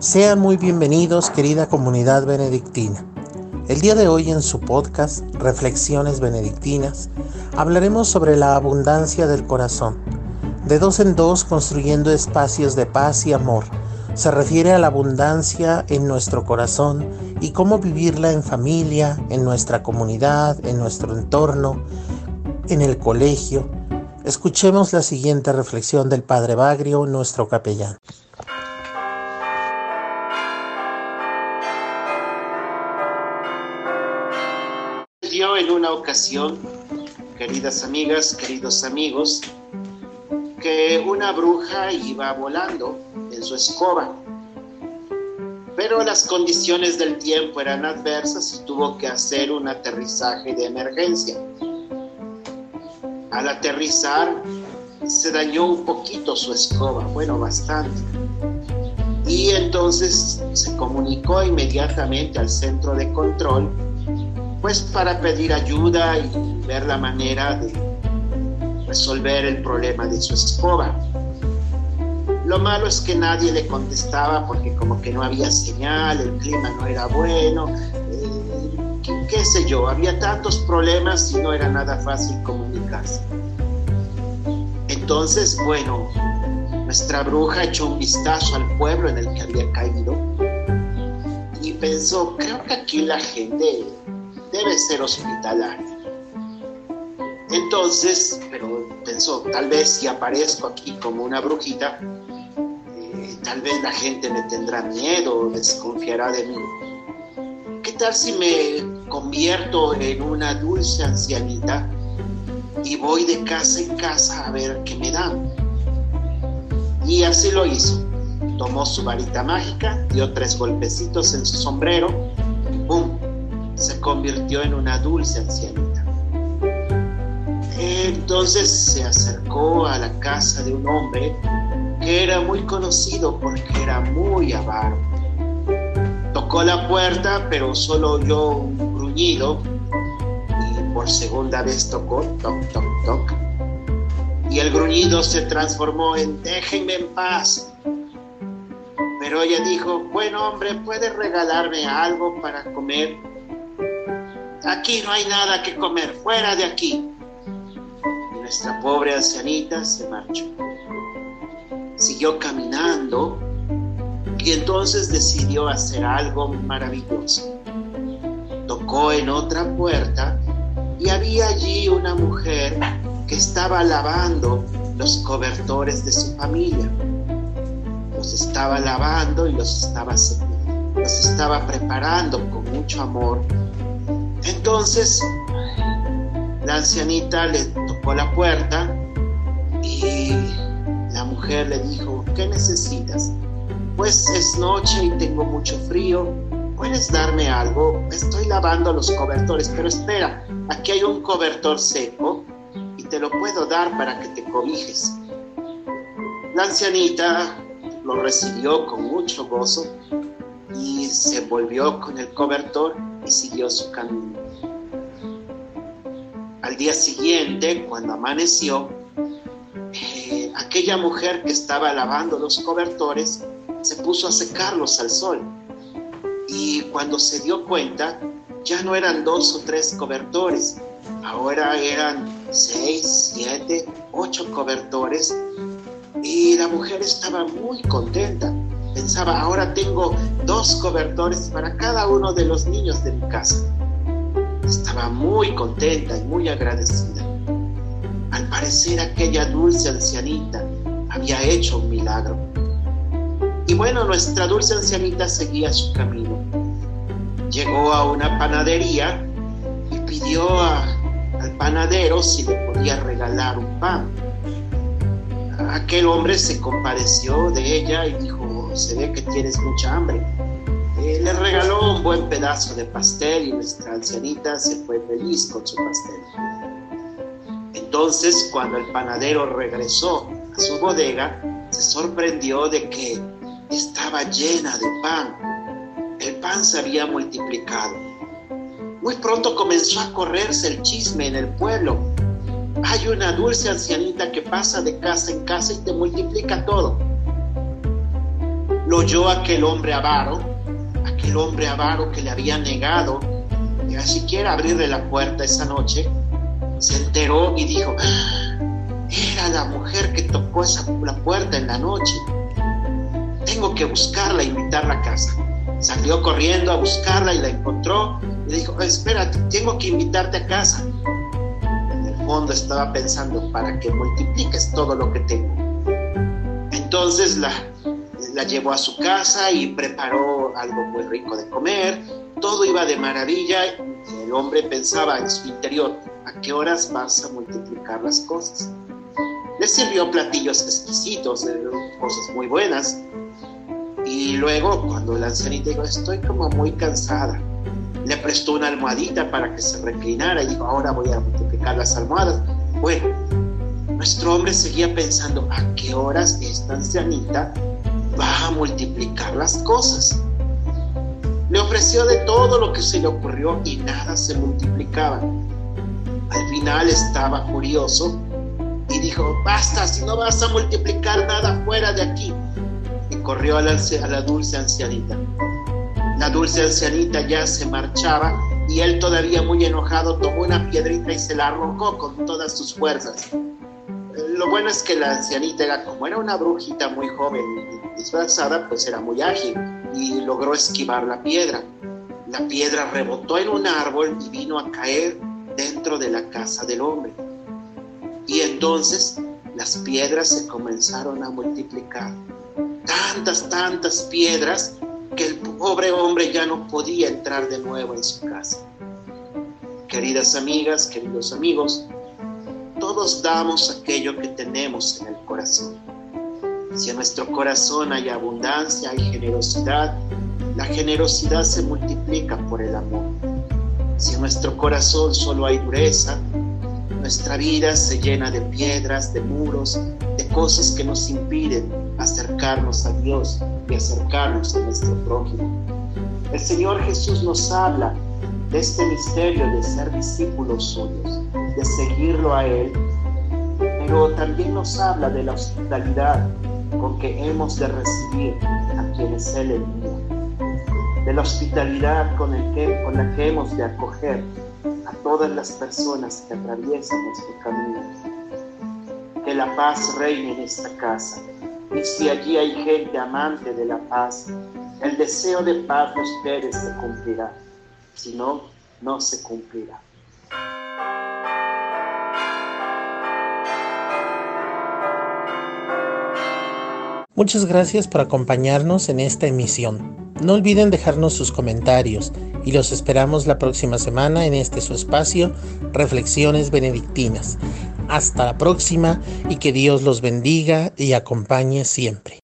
Sean muy bienvenidos, querida comunidad benedictina. El día de hoy en su podcast Reflexiones Benedictinas hablaremos sobre la abundancia del corazón. De dos en dos construyendo espacios de paz y amor. Se refiere a la abundancia en nuestro corazón y cómo vivirla en familia, en nuestra comunidad, en nuestro entorno, en el colegio. Escuchemos la siguiente reflexión del Padre Bagrio, nuestro capellán. Ocasión, queridas amigas, queridos amigos, que una bruja iba volando en su escoba, pero las condiciones del tiempo eran adversas y tuvo que hacer un aterrizaje de emergencia. Al aterrizar se dañó un poquito su escoba, bueno, bastante. Y entonces se comunicó inmediatamente al centro de control pues para pedir ayuda y ver la manera de resolver el problema de su escoba. Lo malo es que nadie le contestaba porque como que no había señal, el clima no era bueno, eh, qué, sé yo, había tantos problemas y no era nada fácil comunicarse. Entonces, bueno, nuestra bruja echó un vistazo al pueblo en el que había caído y pensó, creo que aquí la gente debe ser hospitalaria. Entonces, pero pensó, tal vez si aparezco aquí como una brujita, eh, tal vez la gente me tendrá miedo, desconfiará de mí. ¿Qué tal si me convierto en una dulce ancianita y voy de casa en casa a ver qué me dan? Y así lo hizo. Tomó su varita mágica, dio tres golpecitos en su sombrero, ¡pum! Se convirtió en una dulce ancianita. Entonces se acercó a la casa de un hombre que era muy conocido porque era muy avaro. Tocó la puerta, pero solo oyó un gruñido y por segunda vez tocó, toc, toc, toc. Y el gruñido se transformó en déjenme en paz. Pero ella dijo, bueno hombre, ¿puedes regalarme algo para comer? Aquí no hay nada que comer, fuera de aquí. Y nuestra pobre ancianita se marchó. Siguió caminando y entonces decidió hacer algo maravilloso. Tocó en otra puerta y había allí una mujer que estaba lavando los cobertores de su familia. Los estaba lavando y los estaba, los estaba preparando con mucho amor entonces, la ancianita le tocó la puerta y la mujer le dijo, ¿qué necesitas? Pues es noche y tengo mucho frío. ¿Puedes darme algo? Estoy lavando los cobertores, pero espera, aquí hay un cobertor seco y te lo puedo dar para que te cobijes. La ancianita lo recibió con mucho gozo y se volvió con el cobertor y siguió su camino. Al día siguiente, cuando amaneció, eh, aquella mujer que estaba lavando los cobertores se puso a secarlos al sol. Y cuando se dio cuenta, ya no eran dos o tres cobertores, ahora eran seis, siete, ocho cobertores. Y la mujer estaba muy contenta Pensaba, ahora tengo dos cobertores para cada uno de los niños de mi casa. Estaba muy contenta y muy agradecida. Al parecer aquella dulce ancianita había hecho un milagro. Y bueno, nuestra dulce ancianita seguía su camino. Llegó a una panadería y pidió al panadero si le podía regalar un pan. Aquel hombre se compadeció de ella y dijo, se ve que tienes mucha hambre. Eh, le regaló un buen pedazo de pastel y nuestra ancianita se fue feliz con su pastel. Entonces, cuando el panadero regresó a su bodega, se sorprendió de que estaba llena de pan. El pan se había multiplicado. Muy pronto comenzó a correrse el chisme en el pueblo. Hay una dulce ancianita que pasa de casa en casa y te multiplica todo lo oyó aquel hombre avaro, aquel hombre avaro que le había negado ni siquiera abrirle la puerta esa noche, se enteró y dijo, era la mujer que tocó esa, la puerta en la noche. Tengo que buscarla, invitarla a casa. Salió corriendo a buscarla y la encontró y dijo, espera, tengo que invitarte a casa. En el fondo estaba pensando, para que multipliques todo lo que tengo. Entonces la, la llevó a su casa y preparó algo muy rico de comer. Todo iba de maravilla. El hombre pensaba en su interior, ¿a qué horas vas a multiplicar las cosas? Le sirvió platillos exquisitos, eh, cosas muy buenas. Y luego, cuando la ancianita dijo, estoy como muy cansada, le prestó una almohadita para que se reclinara y dijo, ahora voy a multiplicar las almohadas. Bueno, nuestro hombre seguía pensando, ¿a qué horas esta ancianita va a multiplicar las cosas? Le ofreció de todo lo que se le ocurrió y nada se multiplicaba. Al final estaba furioso y dijo, basta, si no vas a multiplicar nada fuera de aquí. Y corrió a la, a la dulce ancianita. La dulce ancianita ya se marchaba y él todavía muy enojado tomó una piedrita y se la arrojó con todas sus fuerzas. Lo bueno es que la ancianita era como era una brujita muy joven disfrazada, pues era muy ágil y logró esquivar la piedra. La piedra rebotó en un árbol y vino a caer dentro de la casa del hombre. Y entonces las piedras se comenzaron a multiplicar. Tantas, tantas piedras que el pobre hombre ya no podía entrar de nuevo en su casa. Queridas amigas, queridos amigos, todos damos aquello que tenemos en el corazón. Si en nuestro corazón hay abundancia, hay generosidad, la generosidad se multiplica por el amor. Si en nuestro corazón solo hay dureza, nuestra vida se llena de piedras, de muros, de cosas que nos impiden acercarnos a Dios y acercarnos a nuestro prójimo. El Señor Jesús nos habla de este misterio de ser discípulos suyos, de seguirlo a Él, pero también nos habla de la hospitalidad con que hemos de recibir a quienes Él envía, de la hospitalidad con, el que, la que hemos de acoger a todas las personas que atraviesan nuestro camino. Que la paz reine en esta casa. Y si allí hay gente amante de la paz, el deseo de paz de ustedes se cumplirá. Si no, no se cumplirá. Muchas gracias por acompañarnos en esta emisión. No olviden dejarnos sus comentarios y los esperamos la próxima semana en este su espacio, Reflexiones Benedictinas. Hasta la próxima y que Dios los bendiga y acompañe siempre.